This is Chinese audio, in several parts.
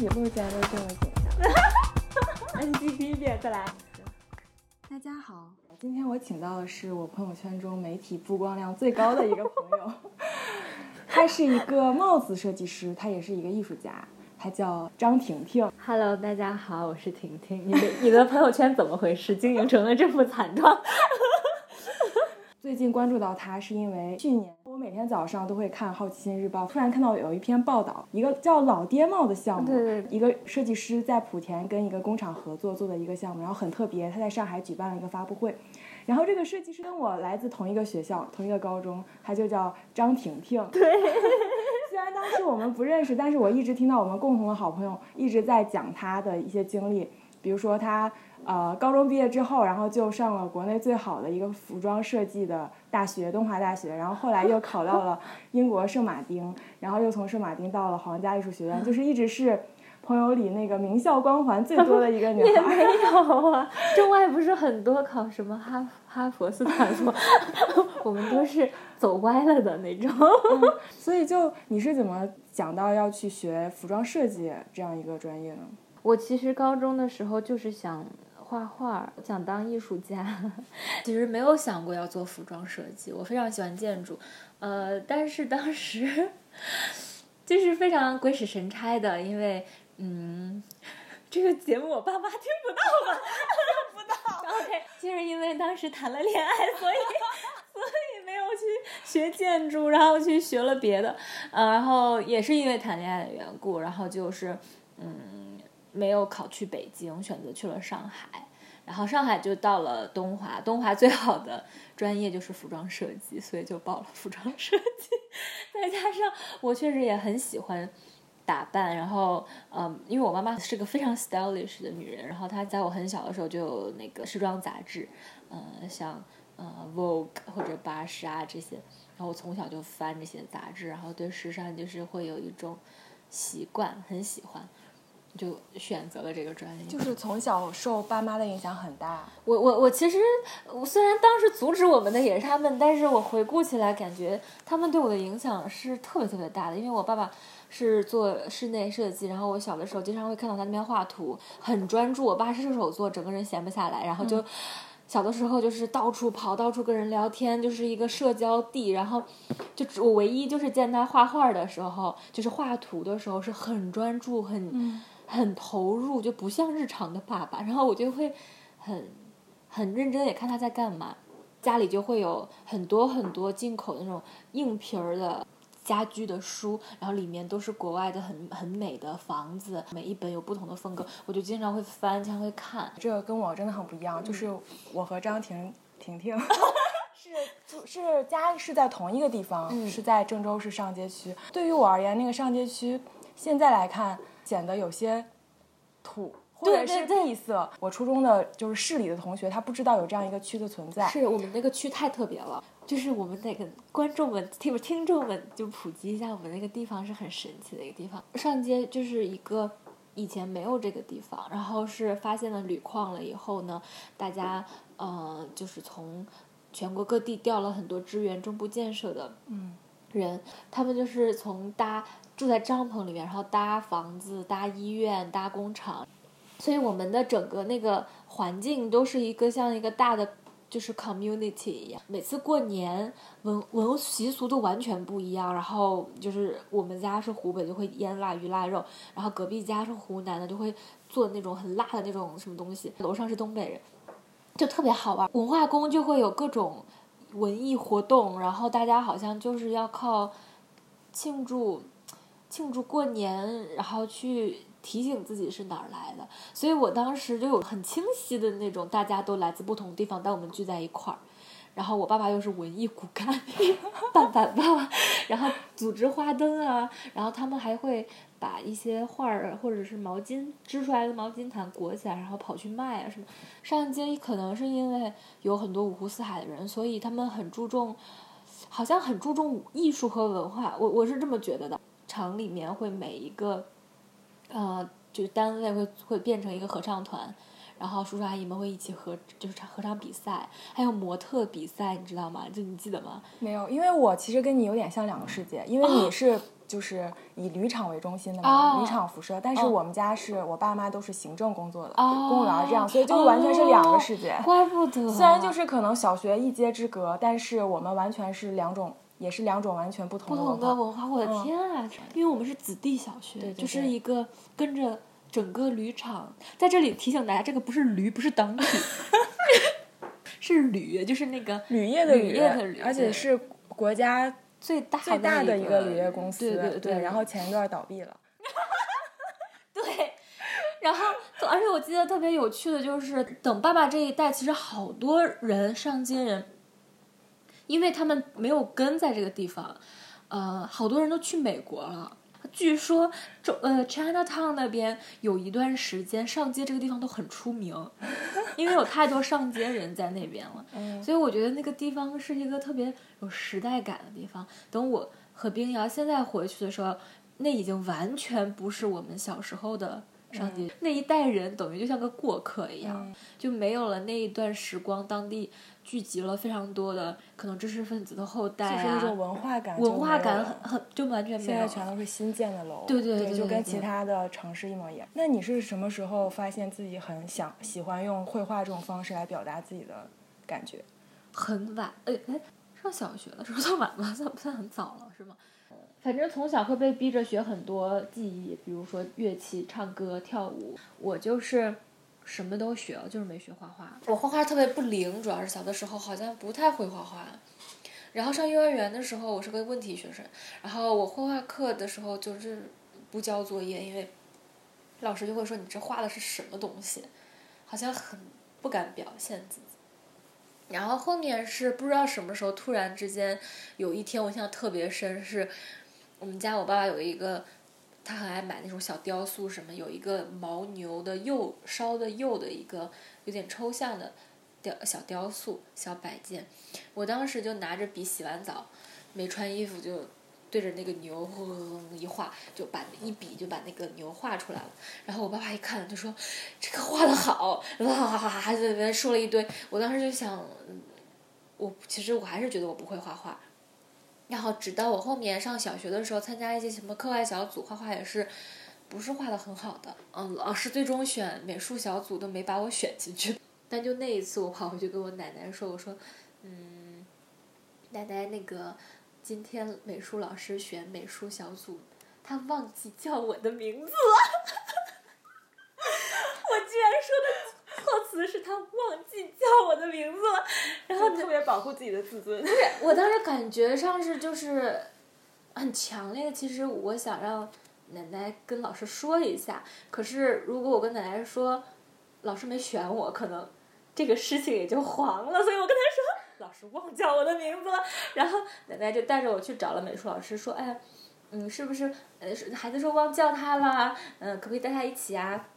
己录起来都这么紧张。你继续一遍，再来。大家好，今天我请到的是我朋友圈中媒体曝光量最高的一个朋友，他是一个帽子设计师，他也是一个艺术家，他叫张婷婷。Hello，大家好，我是婷婷。你的你的朋友圈怎么回事？经营成了这副惨状。最近关注到他，是因为去年我每天早上都会看《好奇心日报》，突然看到有一篇报道，一个叫“老爹帽”的项目，对对一个设计师在莆田跟一个工厂合作做的一个项目，然后很特别，他在上海举办了一个发布会，然后这个设计师跟我来自同一个学校、同一个高中，他就叫张婷婷。对，虽然当时我们不认识，但是我一直听到我们共同的好朋友一直在讲他的一些经历，比如说他。呃，高中毕业之后，然后就上了国内最好的一个服装设计的大学——东华大学。然后后来又考到了英国圣马丁，然后又从圣马丁到了皇家艺术学院，就是一直是朋友里那个名校光环最多的一个 女也孩。没有啊，中外不是很多考什么哈哈佛、斯坦福，我们都是走歪了的那种。所以就你是怎么想到要去学服装设计这样一个专业呢？我其实高中的时候就是想画画，想当艺术家，其实没有想过要做服装设计。我非常喜欢建筑，呃，但是当时就是非常鬼使神差的，因为嗯，这个节目我爸妈听不到吧？听不到。OK，就是因为当时谈了恋爱，所以 所以没有去学建筑，然后去学了别的，呃，然后也是因为谈恋爱的缘故，然后就是嗯。没有考去北京，选择去了上海，然后上海就到了东华，东华最好的专业就是服装设计，所以就报了服装设计。再加上我确实也很喜欢打扮，然后嗯，因为我妈妈是个非常 stylish 的女人，然后她在我很小的时候就有那个时装杂志，呃，像呃 Vogue 或者巴士啊这些，然后我从小就翻这些杂志，然后对时尚就是会有一种习惯，很喜欢。就选择了这个专业，就是从小受爸妈的影响很大。我我我其实，我虽然当时阻止我们的也是他们，但是我回顾起来，感觉他们对我的影响是特别特别大的。因为我爸爸是做室内设计，然后我小的时候经常会看到他那边画图，很专注。我爸是射手座，整个人闲不下来，然后就。小的时候就是到处跑，到处跟人聊天，就是一个社交地。然后，就我唯一就是见他画画的时候，就是画图的时候是很专注、很、嗯、很投入，就不像日常的爸爸。然后我就会很很认真也看他在干嘛。家里就会有很多很多进口的那种硬皮儿的家居的书，然后里面都是国外的很很美的房子，每一本有不同的风格，我就经常会翻，经常会看。这个跟我真的很不一样，就是我和张婷婷婷 是是家是在同一个地方，嗯、是在郑州市上街区。对于我而言，那个上街区现在来看显得有些土。或者是闭塞。我初中的就是市里的同学，他不知道有这样一个区的存在。是我们那个区太特别了，就是我们得跟观众们、听听众们就普及一下，我们那个地方是很神奇的一个地方。上街就是一个以前没有这个地方，然后是发现了铝矿了以后呢，大家呃就是从全国各地调了很多支援中部建设的嗯人，他们就是从搭住在帐篷里面，然后搭房子、搭医院、搭工厂。所以我们的整个那个环境都是一个像一个大的就是 community 一样。每次过年文文习俗都完全不一样。然后就是我们家是湖北，就会腌腊鱼腊肉；然后隔壁家是湖南的，就会做那种很辣的那种什么东西。楼上是东北人，就特别好玩。文化宫就会有各种文艺活动，然后大家好像就是要靠庆祝庆祝过年，然后去。提醒自己是哪儿来的，所以我当时就有很清晰的那种，大家都来自不同地方，但我们聚在一块儿。然后我爸爸又是文艺骨干 爸爸爸爸，然后组织花灯啊，然后他们还会把一些画儿或者是毛巾织出来的毛巾毯裹起来，然后跑去卖啊什么。上街可能是因为有很多五湖四海的人，所以他们很注重，好像很注重艺术和文化。我我是这么觉得的。厂里面会每一个。呃，就是单位会会变成一个合唱团，然后叔叔阿姨们会一起合，就是唱合唱比赛，还有模特比赛，你知道吗？就你记得吗？没有，因为我其实跟你有点像两个世界，因为你是就是以旅厂为中心的嘛，哦铝厂辐射，但是哦我们家是我爸妈都是行政工作的，哦公务员这样，所以就完全是两个世界。怪不得。虽然就是可能小学一街之隔，但是我们完全是两种，也是两种完全不同的文化。同的文化，我的嗯天啊！因为我们是子弟小学，对对就是一个跟着整个铝厂，在这里提醒大家，这个不是驴，不是当体，是铝，就是那个铝业的铝业的铝而且是国家最大最大的的一个铝业公司。对对然后前一段倒闭了。对，然后 而且我记得特别有趣的就是，等爸爸这一代，其实好多人上街人，因为他们没有根在这个地方，呃，好多人都去美国了。据说，中呃 Chinatown 那边有一段时间上街这个地方都很出名，因为有太多上街人在那边了。嗯所以我觉得那个地方是一个特别有时代感的地方。等我和冰瑶现在回去的时候，那已经完全不是我们小时候的上街，那一代人等于就像个过客一样，嗯就没有了那一段时光，当地聚集了非常多的可能知识分子的后代就是一种啊，文化感文化感很很就完全没有现在。全都是新建的楼，对对对对，对对对就跟其他的城市一模一样。那你是什么时候发现自己很想喜欢用绘画这种方式来表达自己的感觉？很晚，哎哎，上小学的时候算晚吗？算不算很早了，是吗？反正从小会被逼着学很多技艺，比如说乐器、唱歌、跳舞。我就是什么都学，就是没学画画。我画画特别不灵，主要是小的时候好像不太会画画。然后上幼儿园的时候，我是个问题学生。然后我绘画课的时候就是不交作业，因为老师就会说你这画的是什么东西，好像很不敢表现自己。然后后面是不知道什么时候，突然之间有一天我印象特别深，是我们家我爸爸有一个，他很爱买那种小雕塑什么，有一个牦牛的釉烧的釉的一个有点抽象的雕小雕塑小摆件，我当时就拿着笔洗完澡，没穿衣服就。对着那个牛轰一画，就把一笔就把那个牛画出来了。然后我爸爸一看就说：“这个画的好！”哇哈哈哈，在那边说了一堆。我当时就想，我其实我还是觉得我不会画画。然后直到我后面上小学的时候，参加一些什么课外小组，画画也是不是画的很好的。嗯，老师最终选美术小组都没把我选进去。但就那一次，我跑回去跟我奶奶说：“我说，嗯，奶奶，那个今天美术老师选美术小组，他忘记叫我的名字了。”我居然说的措辞是他忘记叫我的名字了，然后特别保护自己的自尊。我当时感觉上是就是很强烈的，其实我想让奶奶跟老师说一下，可是如果我跟奶奶说老师没选我，可能这个事情也就黄了，所以我跟他说老师忘叫我的名字了，然后奶奶就带着我去找了美术老师，说哎。嗯，是不是孩子说忘叫他了？嗯、可不可以带他一起啊？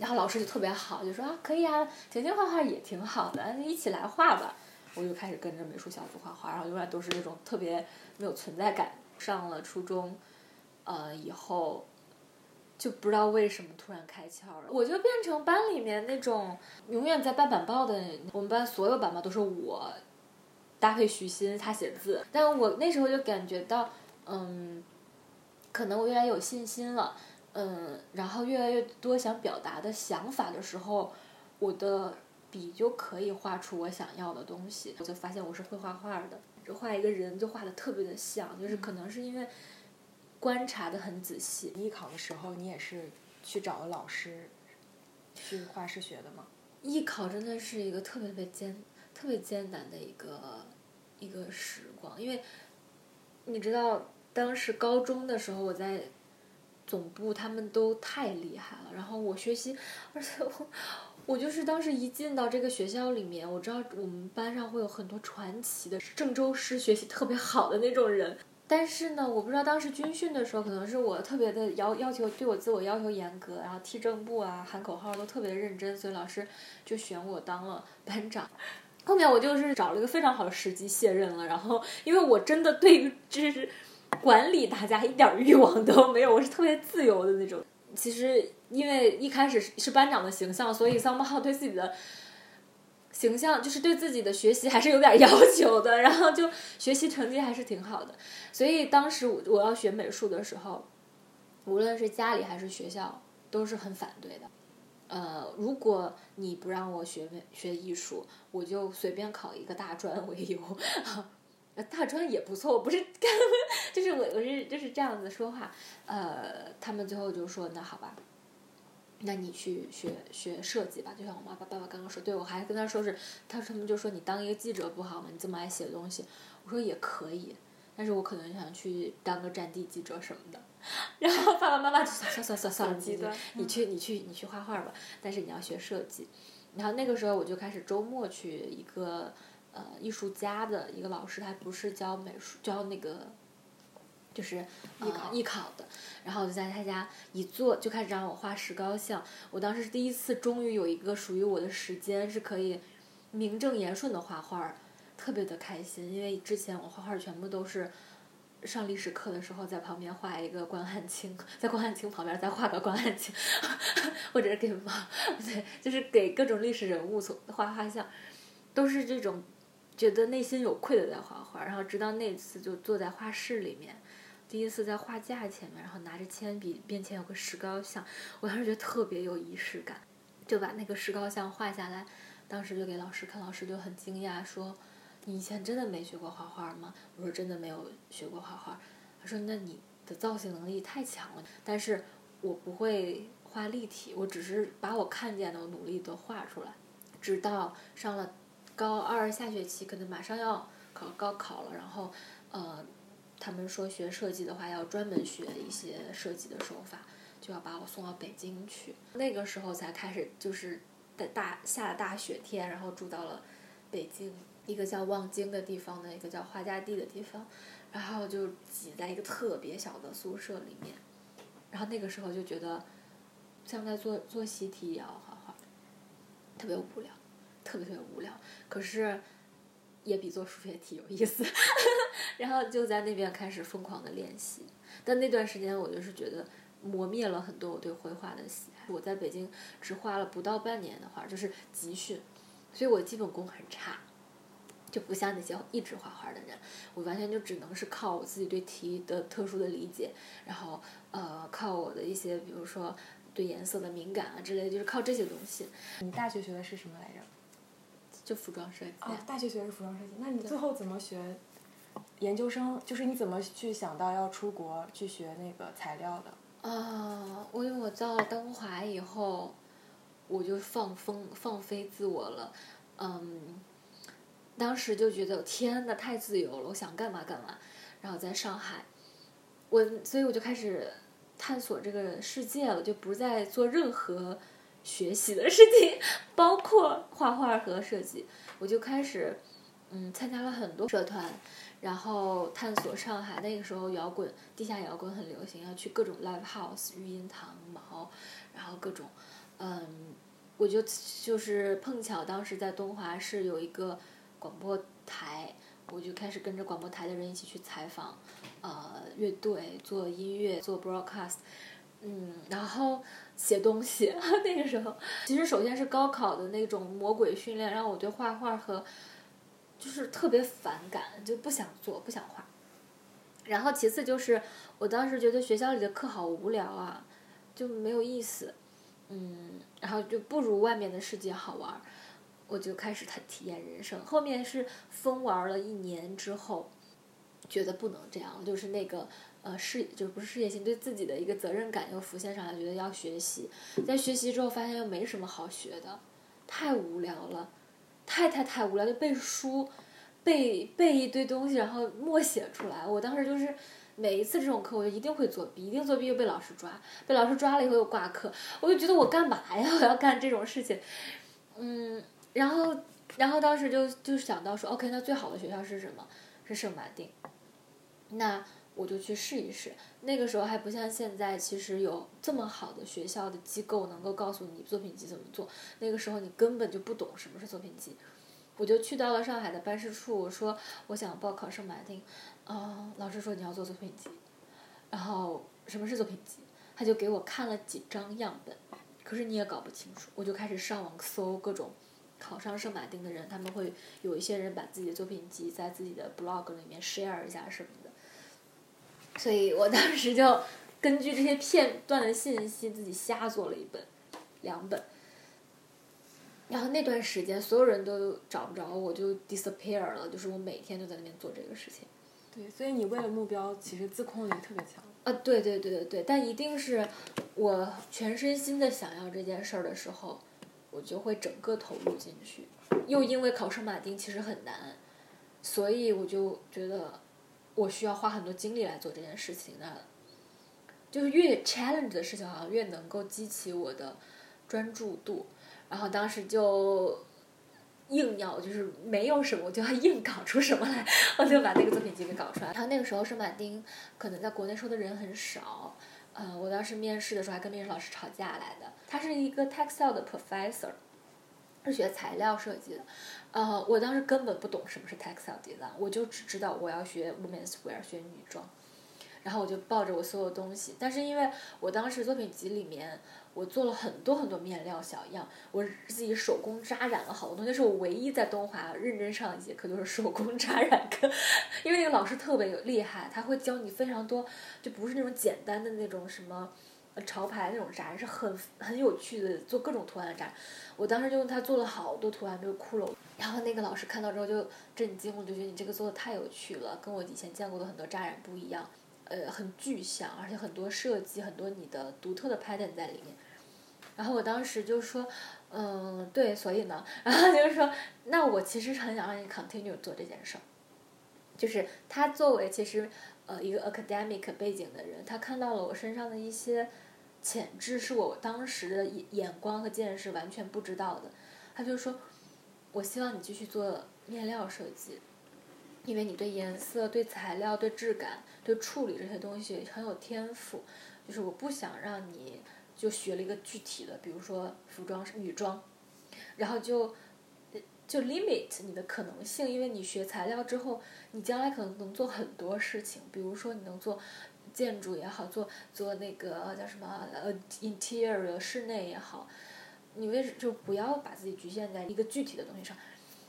然后老师就特别好，就说啊，可以啊，婷婷画画也挺好的，一起来画吧。我就开始跟着美术小组画画，然后永远都是那种特别没有存在感。上了初中，呃，以后就不知道为什么突然开窍了，我就变成班里面那种永远在办板报的。我们班所有板报都是我搭配徐新他写字，但我那时候就感觉到，嗯，可能我越来越有信心了。嗯，然后越来越多想表达的想法的时候，我的笔就可以画出我想要的东西。我就发现我是会画画的，就画一个人就画的特别的像，就是可能是因为观察的很仔细。艺考的时候，你也是去找了老师去画室学的吗？艺考真的是一个特别特别艰、特别艰难的一个一个时光，因为你知道，当时高中的时候我在总部，他们都太厉害了，然后我学习，而且我我就是当时一进到这个学校里面，我知道我们班上会有很多传奇的郑州师学习特别好的那种人。但是呢，我不知道当时军训的时候，可能是我特别的要要求对我自我要求严格，然后踢正步啊、喊口号都特别认真，所以老师就选我当了班长。后面我就是找了一个非常好的时机卸任了，然后因为我真的对于就是管理大家一点欲望都没有，我是特别自由的那种。其实因为一开始是班长的形象，所以桑巴浩对自己的形象就是对自己的学习还是有点要求的，然后就学习成绩还是挺好的。所以当时我我要学美术的时候，无论是家里还是学校都是很反对的。呃，如果你不让我学美学艺术，我就随便考一个大专为由。大专也不错，我不是，就是我我是就是这样子说话，呃，他们最后就说那好吧，那你去学学设计吧，就像我妈爸爸爸刚刚说，对我还跟他说是，他他们就说你当一个记者不好吗？你这么爱写东西，我说也可以，但是我可能想去当个战地记者什么的，然后爸爸妈妈就算算算算算了，你去你去你去画画吧，但是你要学设计，然后那个时候我就开始周末去一个。呃，艺术家的一个老师，他不是教美术，教那个，就是艺考艺考的。然后我就在他家一坐，就开始让我画石膏像。我当时是第一次，终于有一个属于我的时间，是可以名正言顺的画画，特别的开心。因为之前我画画全部都是上历史课的时候，在旁边画一个关汉卿，在关汉卿旁边再画个关汉卿，或者是给毛，对，就是给各种历史人物从画画像，都是这种。觉得内心有愧的在画画，然后直到那次就坐在画室里面，第一次在画架前面，然后拿着铅笔，面前有个石膏像，我当时觉得特别有仪式感，就把那个石膏像画下来，当时就给老师看，老师就很惊讶说：“你以前真的没学过画画吗？”我说：“真的没有学过画画。”他说：“那你的造型能力太强了。”但是我不会画立体，我只是把我看见的，我努力的画出来，直到上了。高二下学期可能马上要考高考了，然后，呃，他们说学设计的话要专门学一些设计的手法，就要把我送到北京去。那个时候才开始，就是在大下大雪天，然后住到了北京一个叫望京的地方的一个叫花家地的地方，然后就挤在一个特别小的宿舍里面，然后那个时候就觉得像在做做习题一样画画，特别无聊。特别特别无聊，可是也比做数学题有意思。然后就在那边开始疯狂的练习，但那段时间我就是觉得磨灭了很多我对绘画的喜爱。我在北京只画了不到半年的画，就是集训，所以我基本功很差，就不像那些一直画画的人，我完全就只能是靠我自己对题的特殊的理解，然后呃靠我的一些比如说对颜色的敏感啊之类，就是靠这些东西。你大学学的是什么来着？就服装设计。哦，大学学的是服装设计，那你最后怎么学研究生？就是你怎么去想到要出国去学那个材料的？啊，我因为我到了东华以后，我就放风放飞自我了，嗯，当时就觉得天呐，太自由了，我想干嘛干嘛。然后在上海，我所以我就开始探索这个世界了，就不再做任何。学习的事情，包括画画和设计，我就开始，嗯，参加了很多社团，然后探索上海。那个时候摇滚，地下摇滚很流行，要去各种 live house、育音堂、毛，然后各种，嗯，我就就是碰巧当时在东华是有一个广播台，我就开始跟着广播台的人一起去采访，呃，乐队做音乐做 broadcast，嗯，然后。写东西，那个时候其实首先是高考的那种魔鬼训练，让我对画画和就是特别反感，就不想做，不想画。然后其次就是我当时觉得学校里的课好无聊啊，就没有意思，嗯，然后就不如外面的世界好玩，我就开始他体验人生。后面是疯玩了一年之后，觉得不能这样，就是那个。呃，事就不是事业心，对自己的一个责任感又浮现上来，觉得要学习。在学习之后，发现又没什么好学的，太无聊了，太太太无聊，就背书，背背一堆东西，然后默写出来。我当时就是每一次这种课，我就一定会作弊，一定作弊又被老师抓，被老师抓了以后又挂科，我就觉得我干嘛呀？我要干这种事情，嗯，然后然后当时就就想到说，OK，那最好的学校是什么？是圣马丁，那。我就去试一试，那个时候还不像现在，其实有这么好的学校的机构能够告诉你作品集怎么做。那个时候你根本就不懂什么是作品集，我就去到了上海的办事处，我说我想报考圣马丁，啊，老师说你要做作品集，然后什么是作品集？他就给我看了几张样本，可是你也搞不清楚，我就开始上网搜各种考上圣马丁的人，他们会有一些人把自己的作品集在自己的 blog 里面 share 一下什么的，所以我当时就根据这些片段的信息自己瞎做了一本、两本，然后那段时间所有人都找不着我，就 disappear 了，就是我每天都在那边做这个事情。对，所以你为了目标，其实自控力特别强。啊，对对对对对，但一定是我全身心的想要这件事儿的时候，我就会整个投入进去。又因为考圣马丁其实很难，所以我就觉得我需要花很多精力来做这件事情。那就是越 challenge 的事情，好像越能够激起我的专注度。然后当时就。硬要就是没有什么，我就要硬搞出什么来，我就把那个作品集给搞出来。然后那个时候圣马丁可能在国内收的人很少，呃，我当时面试的时候还跟面试老师吵架来的。他是一个 textile 的 professor，是学材料设计的，呃，我当时根本不懂什么是 textile design，我就只知道我要学 women's wear，学女装。然后我就抱着我所有东西，但是因为我当时作品集里面。我做了很多很多面料小样，我自己手工扎染了好多东西。是我唯一在东华认真上一节课，就是手工扎染课。因为那个老师特别有厉害，他会教你非常多，就不是那种简单的那种什么潮牌那种扎染，是很很有趣的，做各种图案的扎。我当时就用它做了好多图案，比如骷髅。然后那个老师看到之后就震惊了，就觉得你这个做的太有趣了，跟我以前见过的很多扎染不一样。呃，很具象，而且很多设计，很多你的独特的 pattern 在里面。然后我当时就说，嗯，对，所以呢，然后就是说，那我其实很想让你 continue 做这件事儿。就是他作为其实呃一个 academic 背景的人，他看到了我身上的一些潜质，是我当时的眼眼光和见识完全不知道的。他就说，我希望你继续做面料设计。因为你对颜色、对材料、对质感、对处理这些东西很有天赋，就是我不想让你就学了一个具体的，比如说服装是女装，然后就就 limit 你的可能性，因为你学材料之后，你将来可能能做很多事情，比如说你能做建筑也好，做做那个叫什么呃 interior 室内也好，你为就不要把自己局限在一个具体的东西上。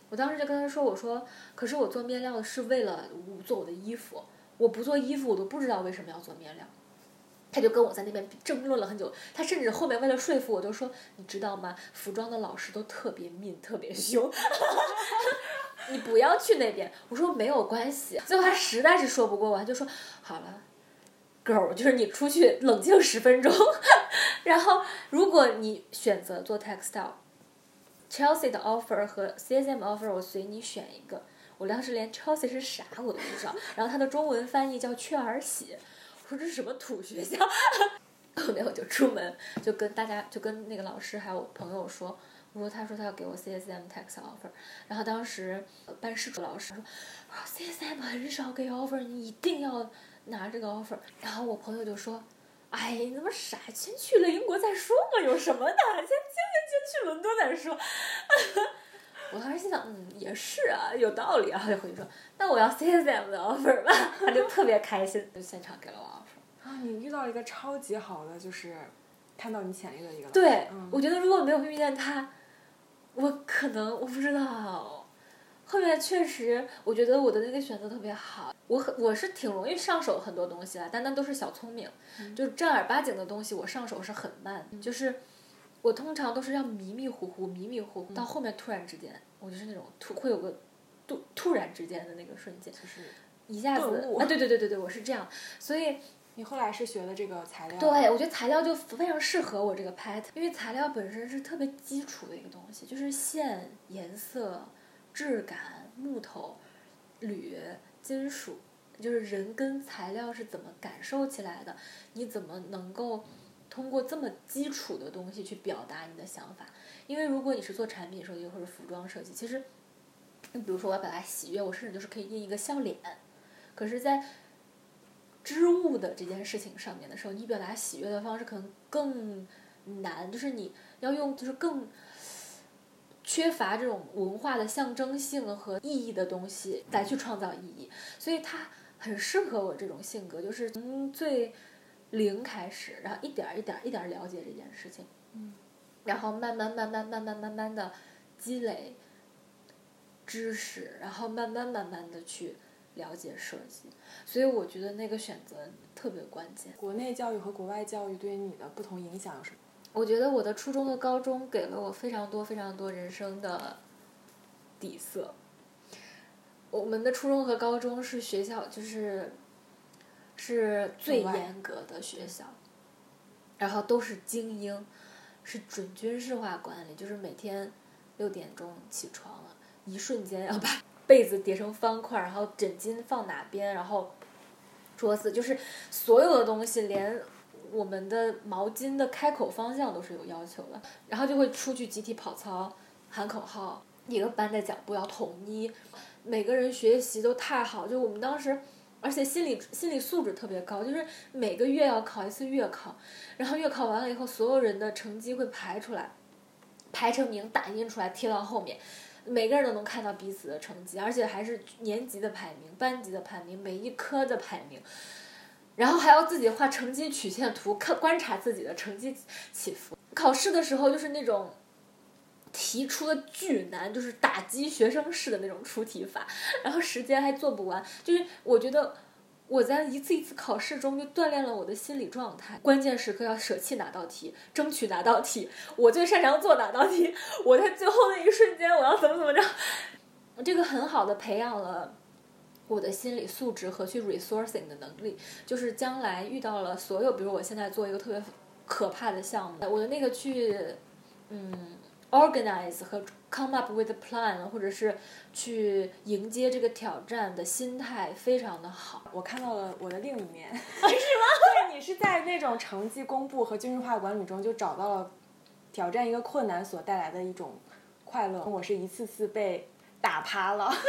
我当时就跟他说：“我说，可是我做面料是为了做我的衣服，我不做衣服，我都不知道为什么要做面料。”他就跟我在那边争论了很久。他甚至后面为了说服我，就说：“你知道吗？服装的老师都特别命，特别凶，你不要去那边。”我说：“没有关系。”最后他实在是说不过我，他就说：“好了，girl，就是你出去冷静十分钟，然后如果你选择做 textile。” Chelsea 的 offer 和 CSM offer 我随你选一个，我当时连 Chelsea 是啥我都不知道，然后它的中文翻译叫雀儿喜，我说这是什么土学校，后面我就出门就跟大家就跟那个老师还有我朋友说，我说他说他要给我 CSM tax offer，然后当时办事处老师说，CSM 很少给 offer，你一定要拿这个 offer，然后我朋友就说。哎，你那么傻，先去了英国再说嘛，有什么的？先先先先去伦敦再说。我当时心想，嗯，也是啊，有道理啊。就回去说，那我要 CSM 的 offer 吧。他就特别开心，就现场给了我 offer。啊，你遇到一个超级好的，就是看到你潜力的一个。对，我觉得如果没有遇见他，我可能我不知道。后面确实，我觉得我的那个选择特别好。我很我是挺容易上手很多东西的，但那都是小聪明，就是正儿八经的东西，我上手是很慢。就是我通常都是要迷迷糊糊、迷迷糊糊，到后面突然之间，我就是那种突会有个突突然之间的那个瞬间，就是一下子啊！对对对对对，我是这样。所以你后来是学的这个材料？对，我觉得材料就非常适合我这个 pattern，因为材料本身是特别基础的一个东西，就是线、颜色。质感、木头、铝、金属，就是人跟材料是怎么感受起来的？你怎么能够通过这么基础的东西去表达你的想法？因为如果你是做产品设计或者服装设计，其实，你比如说我要表达喜悦，我甚至就是可以印一个笑脸。可是，在织物的这件事情上面的时候，你表达喜悦的方式可能更难，就是你要用就是更。缺乏这种文化的象征性和意义的东西来去创造意义，所以它很适合我这种性格，就是从最零开始，然后一点儿一点儿一点儿了解这件事情，嗯，然后慢慢慢慢慢慢慢慢的积累知识，然后慢慢慢慢的去了解设计，所以我觉得那个选择特别关键。国内教育和国外教育对于你的不同影响有什么？我觉得我的初中和高中给了我非常多非常多人生的底色。我们的初中和高中是学校，就是是最严格的学校，然后都是精英，是准军事化管理，就是每天六点钟起床了，一瞬间要把 被子叠成方块，然后枕巾放哪边，然后桌子就是所有的东西连。我们的毛巾的开口方向都是有要求的，然后就会出去集体跑操，喊口号，一个班的脚步要统一，每个人学习都太好，就我们当时，而且心理心理素质特别高，就是每个月要考一次月考，然后月考完了以后，所有人的成绩会排出来，排成名打印出来贴到后面，每个人都能看到彼此的成绩，而且还是年级的排名、班级的排名、每一科的排名。然后还要自己画成绩曲线图，看观察自己的成绩起伏。考试的时候就是那种题出的巨难，就是打击学生式的那种出题法，然后时间还做不完。就是我觉得我在一次一次考试中就锻炼了我的心理状态，关键时刻要舍弃哪道题，争取哪道题，我最擅长做哪道题，我在最后的一瞬间我要怎么怎么着，这个很好的培养了。我的心理素质和去 resourcing 的能力，就是将来遇到了所有，比如我现在做一个特别可怕的项目，我的那个去，嗯，organize 和 come up with a plan，或者是去迎接这个挑战的心态非常的好。我看到了我的另一面，是吗？对你是在那种成绩公布和军事化管理中就找到了挑战一个困难所带来的一种快乐。我是一次次被打趴了。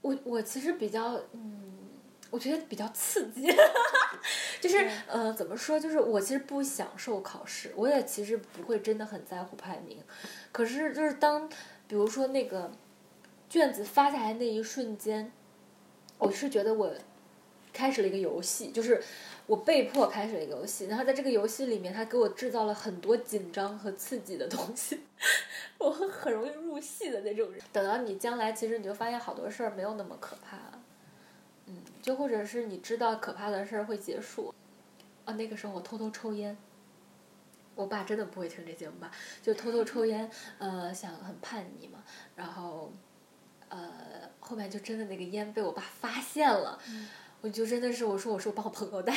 我我其实比较嗯，我觉得比较刺激，就是呃怎么说，就是我其实不享受考试，我也其实不会真的很在乎排名，可是就是当比如说那个卷子发下来那一瞬间，我是觉得我开始了一个游戏，就是我被迫开始了一个游戏，然后在这个游戏里面，他给我制造了很多紧张和刺激的东西。我很容易入戏的那种人。等到你将来，其实你就发现好多事儿没有那么可怕。嗯，就或者是你知道可怕的事儿会结束。啊，那个时候我偷偷抽烟。我爸真的不会听这节目吧？就偷偷抽烟，呃，想很叛逆嘛。然后，呃，后面就真的那个烟被我爸发现了。我就真的是我说我说我帮我朋友带。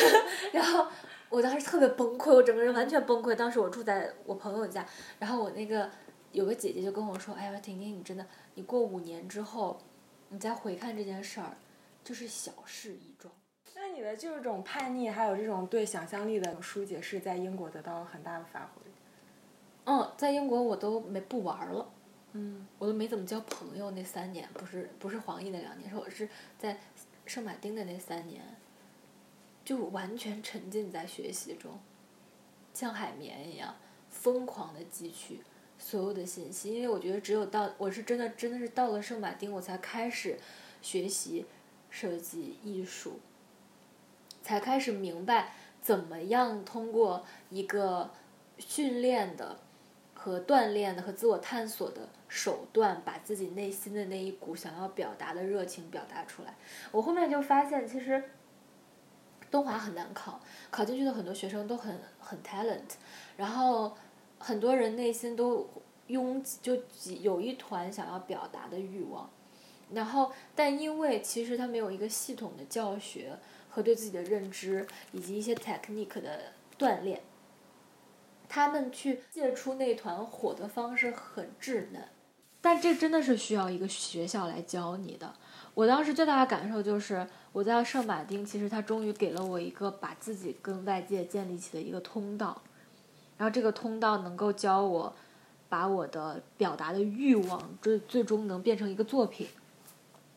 然后。我当时特别崩溃，我整个人完全崩溃。当时我住在我朋友家，然后我那个有个姐姐就跟我说：“哎呀，婷婷，你真的，你过五年之后，你再回看这件事儿，就是小事一桩。”那你的这种叛逆，还有这种对想象力的疏解，是在英国得到了很大的发挥。嗯，在英国我都没不玩了，嗯，我都没怎么交朋友。那三年不是不是黄奕那两年，是我是在圣马丁的那三年。就完全沉浸在学习中，像海绵一样疯狂的汲取所有的信息。因为我觉得只有到我是真的真的是到了圣马丁，我才开始学习设计艺术，才开始明白怎么样通过一个训练的和锻炼的和自我探索的手段，把自己内心的那一股想要表达的热情表达出来。我后面就发现，其实。东华很难考，考进去的很多学生都很很 talent，然后很多人内心都拥挤，就有一团想要表达的欲望，然后但因为其实他没有一个系统的教学和对自己的认知以及一些 technique 的锻炼，他们去借出那团火的方式很稚嫩，但这真的是需要一个学校来教你的。我当时最大的感受就是，我在圣马丁，其实他终于给了我一个把自己跟外界建立起的一个通道，然后这个通道能够教我，把我的表达的欲望最最终能变成一个作品，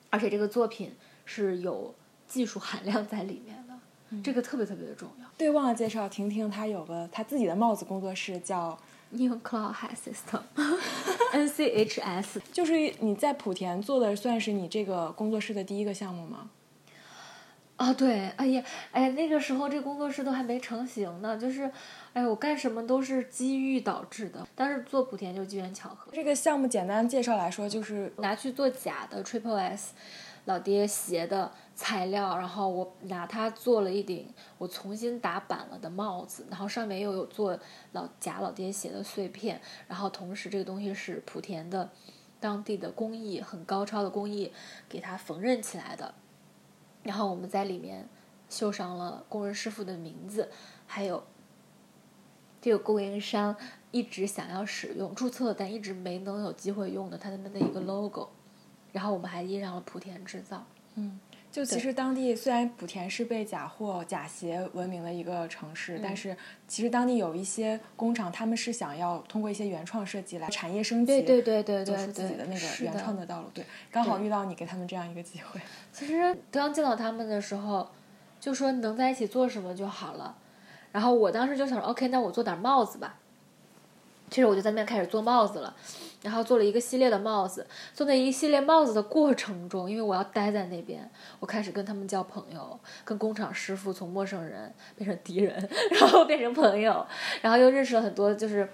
而且这个作品是有技术含量在里面的，这个特别特别的重要。对，忘了介绍，婷婷她有个她自己的帽子工作室叫。New Cloud Health System，NCHS，就是你在莆田做的，算是你这个工作室的第一个项目吗？啊，对，哎呀，哎呀，那个时候这工作室都还没成型呢，就是，哎，我干什么都是机遇导致的。但是做莆田就机缘巧合。这个项目简单介绍来说，就是拿去做假的 Triple S 老爹鞋的材料，然后我拿它做了一顶我重新打版了的帽子，然后上面又有做老假老爹鞋的碎片，然后同时这个东西是莆田的当地的工艺，很高超的工艺给它缝纫起来的。然后我们在里面绣上了工人师傅的名字，还有这个供应商一直想要使用注册但一直没能有机会用的他们的一个 logo，然后我们还印上了莆田制造。嗯。就其实当地虽然莆田是被假货、假鞋闻名的一个城市，但是其实当地有一些工厂，他们是想要通过一些原创设计来产业升级，对对对对走出自己的那个原创的道路。对，刚好遇到你给他们这样一个机会。其实刚见到他们的时候，就说能在一起做什么就好了。然后我当时就想说，OK，那我做点帽子吧。其实我就在那边开始做帽子了。然后做了一个系列的帽子，做那一系列帽子的过程中，因为我要待在那边，我开始跟他们交朋友，跟工厂师傅从陌生人变成敌人，然后变成朋友，然后又认识了很多就是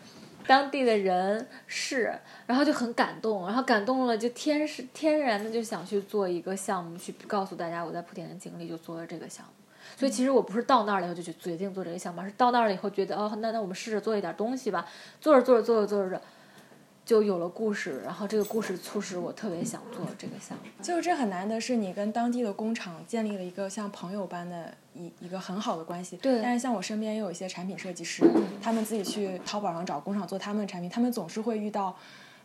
当地的人事，然后就很感动，然后感动了就天是天然的就想去做一个项目，去告诉大家我在莆田的经历，就做了这个项目。所以其实我不是到那儿了以后就去决定做这个项目，是到那儿了以后觉得哦，那那我们试着做一点东西吧，做着做着做着做着。就有了故事，然后这个故事促使我特别想做这个项目。就是这很难的是，你跟当地的工厂建立了一个像朋友般的一一个很好的关系。对。但是像我身边也有一些产品设计师，他们自己去淘宝上找工厂做他们的产品，他们总是会遇到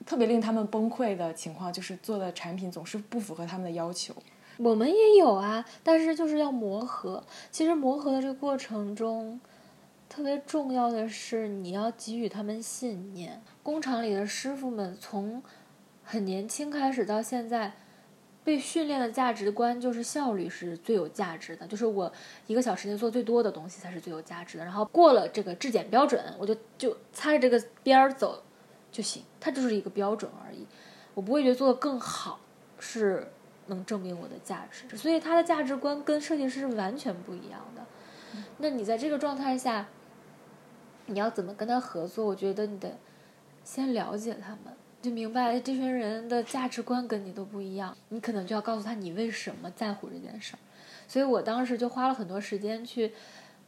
特别令他们崩溃的情况，就是做的产品总是不符合他们的要求。我们也有啊，但是就是要磨合。其实磨合的这个过程中。特别重要的是，你要给予他们信念。工厂里的师傅们从很年轻开始到现在，被训练的价值观就是效率是最有价值的，就是我一个小时内做最多的东西才是最有价值的。然后过了这个质检标准，我就就擦着这个边儿走就行，它就是一个标准而已。我不会觉得做的更好是能证明我的价值，所以他的价值观跟设计师是完全不一样的。那你在这个状态下。你要怎么跟他合作？我觉得你得先了解他们，就明白这群人的价值观跟你都不一样。你可能就要告诉他你为什么在乎这件事儿。所以我当时就花了很多时间去，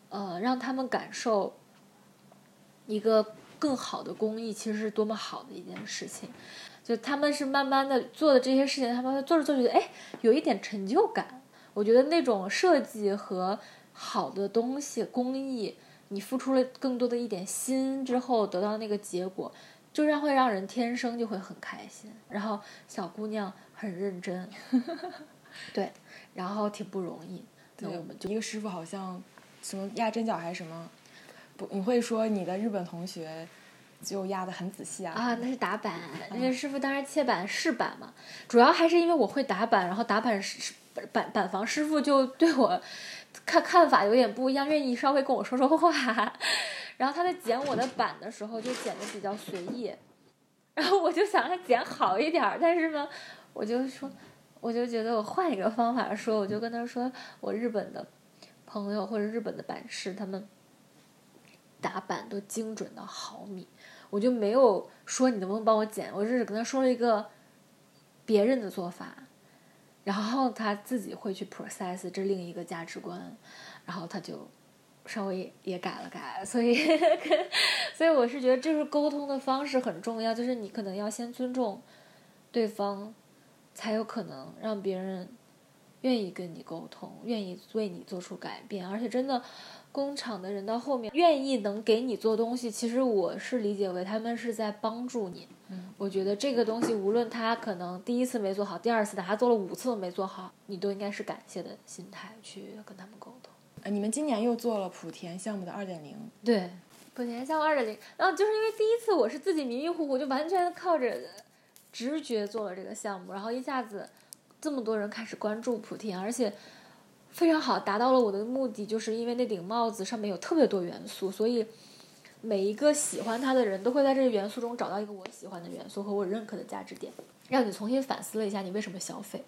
呃，让他们感受一个更好的工艺其实是多么好的一件事情。就他们是慢慢的做的这些事情，他们做着做着觉得哎，有一点成就感。我觉得那种设计和好的东西工艺。你付出了更多的一点心之后，得到那个结果，就让会让人天生就会很开心。然后小姑娘很认真，对，然后挺不容易。那我们就一个师傅好像什么压针脚还是什么，不，你会说你的日本同学就压的很仔细啊？啊，那是打板，那个师傅当时切板试板嘛，主要还是因为我会打板，然后打板师板板房师傅就对我。看看法有点不一样，愿意稍微跟我说说话。然后他在剪我的板的时候就剪的比较随意，然后我就想让他剪好一点，但是呢，我就说，我就觉得我换一个方法说，我就跟他说，我日本的朋友或者日本的板师他们打板都精准到毫米，我就没有说你能不能帮我剪，我只是跟他说了一个别人的做法。然后他自己会去 process 这另一个价值观，然后他就稍微也改了改，所以 所以我是觉得就是沟通的方式很重要，就是你可能要先尊重对方，才有可能让别人愿意跟你沟通，愿意为你做出改变，而且真的。工厂的人到后面愿意能给你做东西，其实我是理解为他们是在帮助你。嗯，我觉得这个东西无论他可能第一次没做好，第二次他做了五次都没做好，你都应该是感谢的心态去跟他们沟通。呃，你们今年又做了莆田项目的二点零。对，莆田项目二点零，然后就是因为第一次我是自己迷迷糊糊，就完全靠着直觉做了这个项目，然后一下子这么多人开始关注莆田，而且。非常好，达到了我的目的，就是因为那顶帽子上面有特别多元素，所以每一个喜欢它的人都会在这个元素中找到一个我喜欢的元素和我认可的价值点，让你重新反思了一下你为什么消费，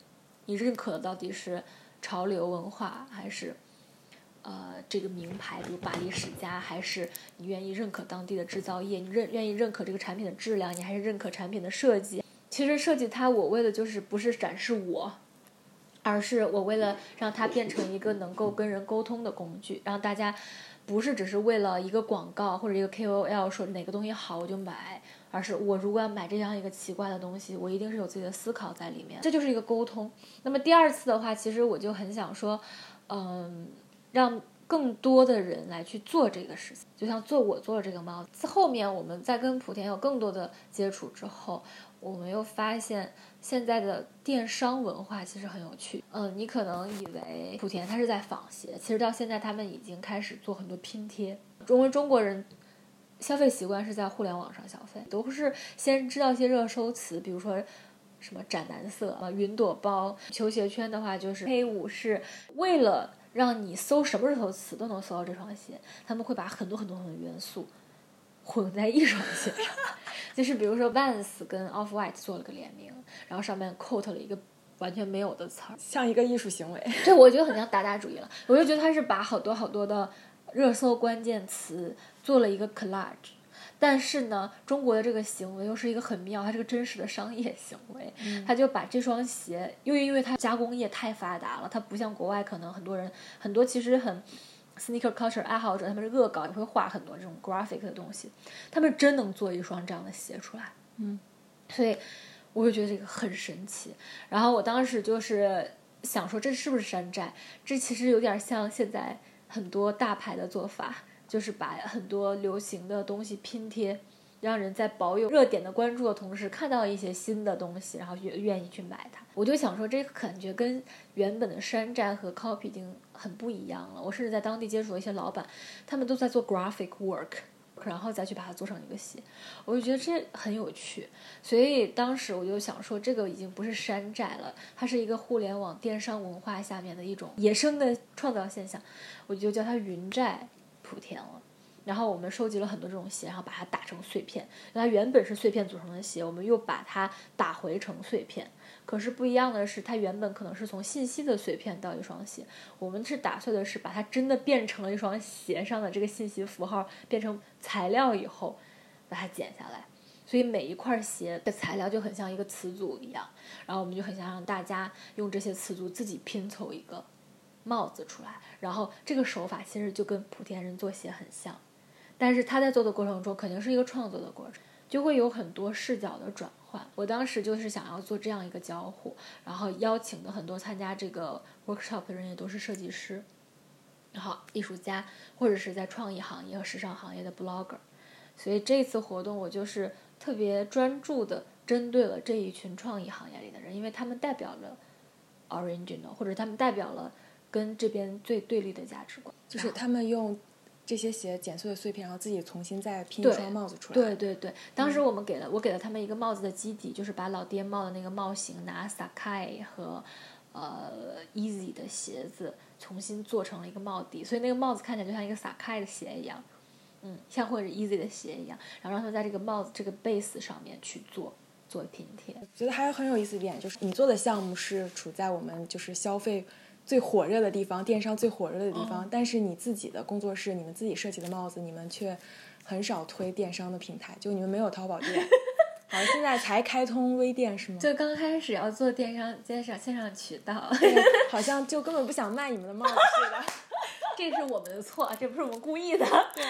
你认可的到底是潮流文化，还是呃这个名牌，比如巴黎世家，还是你愿意认可当地的制造业，你认愿意认可这个产品的质量，你还是认可产品的设计。其实设计它，我为的就是不是展示我，而是我为了让它变成一个能够跟人沟通的工具，让大家不是只是为了一个广告或者一个 KOL 说哪个东西好我就买。而是我如果要买这样一个奇怪的东西，我一定是有自己的思考在里面，这就是一个沟通。那么第二次的话，其实我就很想说，嗯，让更多的人来去做这个事情，就像做我做这个帽子。后面我们在跟莆田有更多的接触之后，我们又发现现在的电商文化其实很有趣。嗯，你可能以为莆田它是在仿鞋，其实到现在他们已经开始做很多拼贴，因为中国人。消费习惯是在互联网上消费，都是先知道一些热搜词，比如说什么斩男色啊、云朵包、球鞋圈的话，就是黑五是为了让你搜什么热搜词都能搜到这双鞋，他们会把很多很多很多元素混在一双鞋上，就是比如说 Vans 跟 Off White 做了个联名，然后上面 quote 了一个完全没有的词儿，像一个艺术行为，这我觉得很像打打主义了，我就觉得他是把好多好多的热搜关键词。做了一个 collage，但是呢，中国的这个行为又是一个很妙，它是个真实的商业行为。他就把这双鞋，因为因为它加工业太发达了，它不像国外，可能很多人很多其实很 sneaker culture 爱好者，他们是恶搞，也会画很多这种 graphic 的东西，他们真能做一双这样的鞋出来。嗯，所以我就觉得这个很神奇。然后我当时就是想说，这是不是山寨？这其实有点像现在很多大牌的做法。就是把很多流行的东西拼贴，让人在保有热点的关注的同时，看到一些新的东西，然后愿愿意去买它。我就想说，这个感觉跟原本的山寨和 copy 已经很不一样了。我甚至在当地接触了一些老板，他们都在做 graphic work，然后再去把它做成一个鞋。我就觉得这很有趣。所以当时我就想说，这个已经不是山寨了，它是一个互联网电商文化下面的一种野生的创造现象，我就叫它云寨。莆田了，然后我们收集了很多这种鞋，然后把它打成碎片。它原本是碎片组成的鞋，我们又把它打回成碎片。可是不一样的是，它原本可能是从信息的碎片到一双鞋，我们是打碎的是把它真的变成了一双鞋上的这个信息符号变成材料以后，把它剪下来。所以每一块鞋的材料就很像一个词组一样，然后我们就很想让大家用这些词组自己拼凑一个。帽子出来，然后这个手法其实就跟莆田人做鞋很像，但是他在做的过程中肯定是一个创作的过程，就会有很多视角的转换。我当时就是想要做这样一个交互，然后邀请的很多参加这个 workshop 的人也都是设计师，然后艺术家或者是在创意行业和时尚行业的 blogger，所以这次活动我就是特别专注的针对了这一群创意行业里的人，因为他们代表了 original，或者他们代表了。跟这边最对立的价值观，就是他们用这些鞋剪碎的碎片，然后自己重新再拼一双帽子出来。对对对，当时我们给了我给了他们一个帽子的基底，就是把老爹帽的那个帽型拿 Sakai 和呃 Easy 的鞋子重新做成了一个帽底，所以那个帽子看起来就像一个 Sakai 的鞋一样，嗯，像或者 Easy 的鞋一样，然后让他们在这个帽子这个 base 上面去做做拼贴。觉得还有很有意思一点，就是你做的项目是处在我们就是消费。最火热的地方，电商最火热的地方，但是你自己的工作室，你们自己设计的帽子，你们却很少推电商的平台，就你们没有淘宝店，好像现在才开通微店是吗？就刚开始要做电商，线上线上渠道，好 像就根本不想卖你们的帽子似的。这是我们的错，这不是我们故意的。对。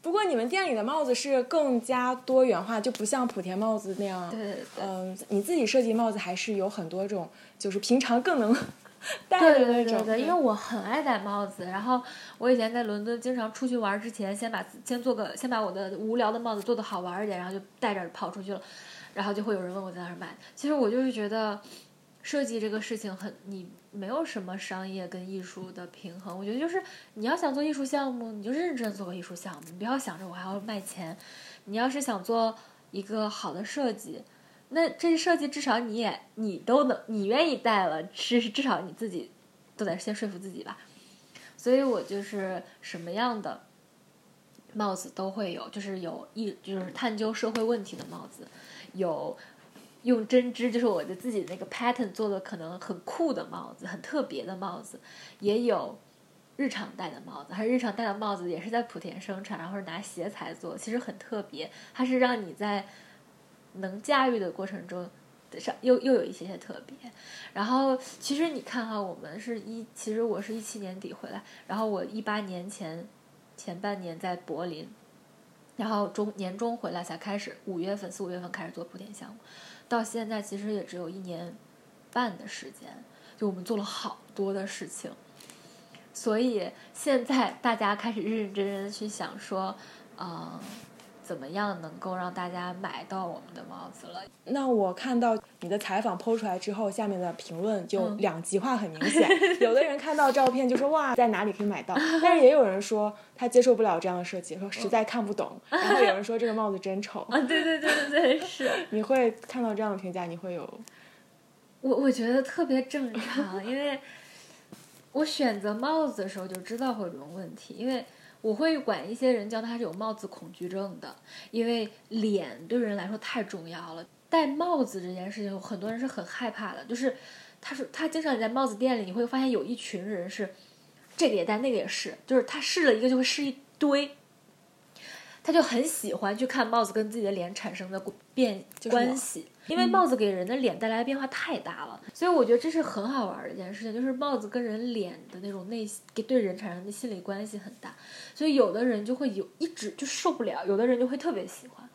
不过你们店里的帽子是更加多元化，就不像莆田帽子那样。对对对。嗯，你自己设计帽子还是有很多种，就是平常更能。对对对对，因为我很爱戴帽子，然后我以前在伦敦经常出去玩之前，先把先做个先把我的无聊的帽子做的好玩一点，然后就戴着跑出去了，然后就会有人问我在哪儿买。其实我就是觉得设计这个事情很，你没有什么商业跟艺术的平衡。我觉得就是你要想做艺术项目，你就认真做个艺术项目，你不要想着我还要卖钱。你要是想做一个好的设计。那这设计至少你也你都能你愿意戴了，至至少你自己都得先说服自己吧。所以我就是什么样的帽子都会有，就是有一就是探究社会问题的帽子，有用针织，就是我的自己那个 pattern 做的可能很酷的帽子，很特别的帽子，也有日常戴的帽子，还是日常戴的帽子也是在莆田生产，然后拿鞋材做，其实很特别，它是让你在能驾驭的过程中。上又又有一些些特别，然后其实你看哈，我们是一，其实我是一七年底回来，然后我一八年前前半年在柏林，然后中年中回来才开始，五月份四五月份开始做莆田项目，到现在其实也只有一年半的时间，就我们做了好多的事情，所以现在大家开始认认真真的去想说，嗯。怎么样能够让大家买到我们的帽子了？那我看到你的采访剖出来之后，下面的评论就两极化很明显。有的人看到照片就说哇，在哪里可以买到？但是也有人说他接受不了这样的设计，说实在看不懂。然后有人说这个帽子真丑。啊，对对对对对，是。你会看到这样的评价，你会有？我我觉得特别正常，因为我选择帽子的时候就知道会有这种问题，因为。我会管一些人叫他是有帽子恐惧症的，因为脸对人来说太重要了。戴帽子这件事情，很多人是很害怕的。就是他说他经常在帽子店里，你会发现有一群人是这个也戴，那个也是，就是他试了一个就会试一堆。他就很喜欢去看帽子跟自己的脸产生的变关系，因为帽子给人的脸带来的变化太大了，所以我觉得这是很好玩的一件事情，就是帽子跟人脸的那种内心给对人产生的心理关系很大，所以有的人就会有一直就受不了，有的人就会特别喜欢。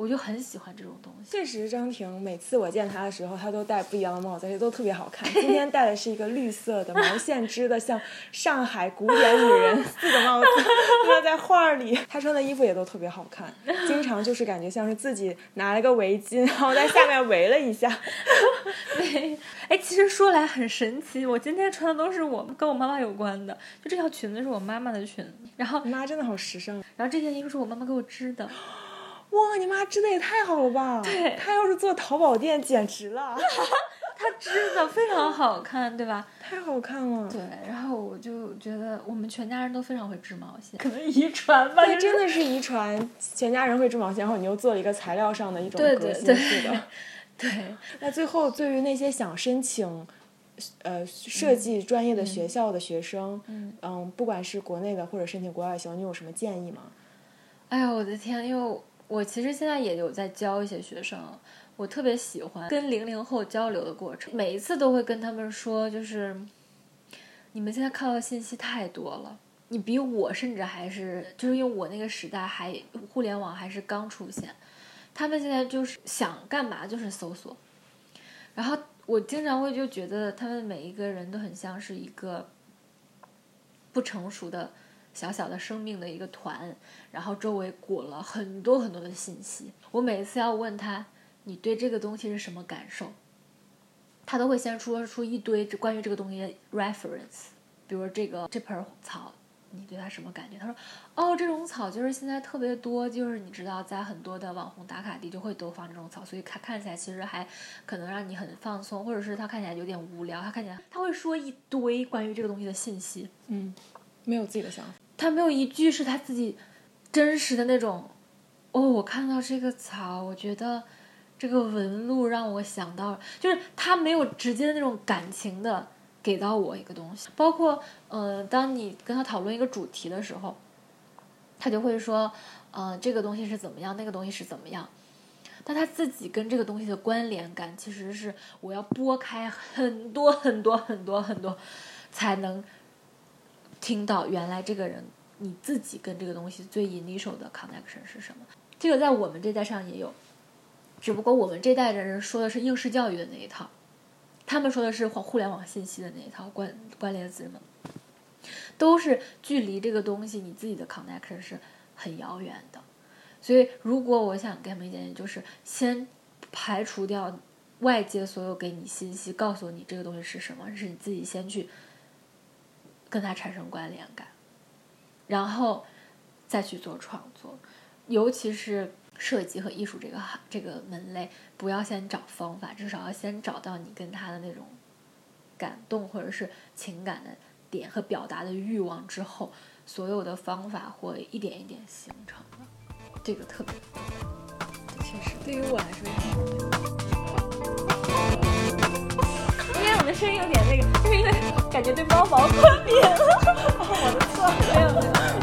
我就很喜欢这种东西。确实，张婷每次我见她的时候，她都戴不一样的帽子，而且都特别好看。今天戴的是一个绿色的毛线织的，像上海古典女人 似的帽子，她在画儿里。她穿的衣服也都特别好看，经常就是感觉像是自己拿了个围巾，然后在下面围了一下。对，哎，其实说来很神奇，我今天穿的都是我跟我妈妈有关的。就这条裙子是我妈妈的裙子，然后妈真的好时尚。然后这件衣服是我妈妈给我织的。哇，你妈织的也太好了吧！对，她要是做淘宝店，简直了。她织的非常好看，对吧？太好看了。对，然后我就觉得我们全家人都非常会织毛线，可能遗传吧。真的是遗 传，全家人会织毛线，然后你又做了一个材料上的一种革新式的。对。那最后，对于那些想申请，呃，设计专业的学校的学生，嗯，不管是国内的或者申请国外校，你有什么建议吗？哎呀，我的天，因为。我其实现在也有在教一些学生，我特别喜欢跟零零后交流的过程，每一次都会跟他们说，就是你们现在看到的信息太多了，你比我甚至还是，就是因为我那个时代还互联网还是刚出现，他们现在就是想干嘛就是搜索，然后我经常会就觉得他们每一个人都很像是一个不成熟的。小小的生命的一个团，然后周围裹了很多很多的信息。我每次要问他，你对这个东西是什么感受，他都会先说出一堆关于这个东西的 reference。比如这个这盆草，你对它什么感觉？他说，哦，这种草就是现在特别多，就是你知道，在很多的网红打卡地就会都放这种草，所以它看起来其实还可能让你很放松，或者是它看起来有点无聊，它看起来他会说一堆关于这个东西的信息。嗯。没有自己的想法，他没有一句是他自己真实的那种。哦，我看到这个草，我觉得这个纹路让我想到，就是他没有直接的那种感情的给到我一个东西。包括，嗯，当你跟他讨论一个主题的时候，他就会说，嗯，这个东西是怎么样，那个东西是怎么样。但他自己跟这个东西的关联感，其实是我要拨开很多很多很多很多才能。听到原来这个人，你自己跟这个东西最 initial 的 connection 是什么？这个在我们这代上也有，只不过我们这代的人说的是应试教育的那一套，他们说的是互互联网信息的那一套关关联词嘛，都是距离这个东西你自己的 connection 是很遥远的。所以，如果我想给他们一点，就是先排除掉外界所有给你信息，告诉你这个东西是什么，是你自己先去。跟它产生关联感，然后再去做创作，尤其是设计和艺术这个行这个门类，不要先找方法，至少要先找到你跟他的那种感动或者是情感的点和表达的欲望之后，所有的方法会一点一点形成的。这个特别，确实对于我来说也很重要。声音有点那个就是因为感觉对猫毛过敏了。我的错没有没有。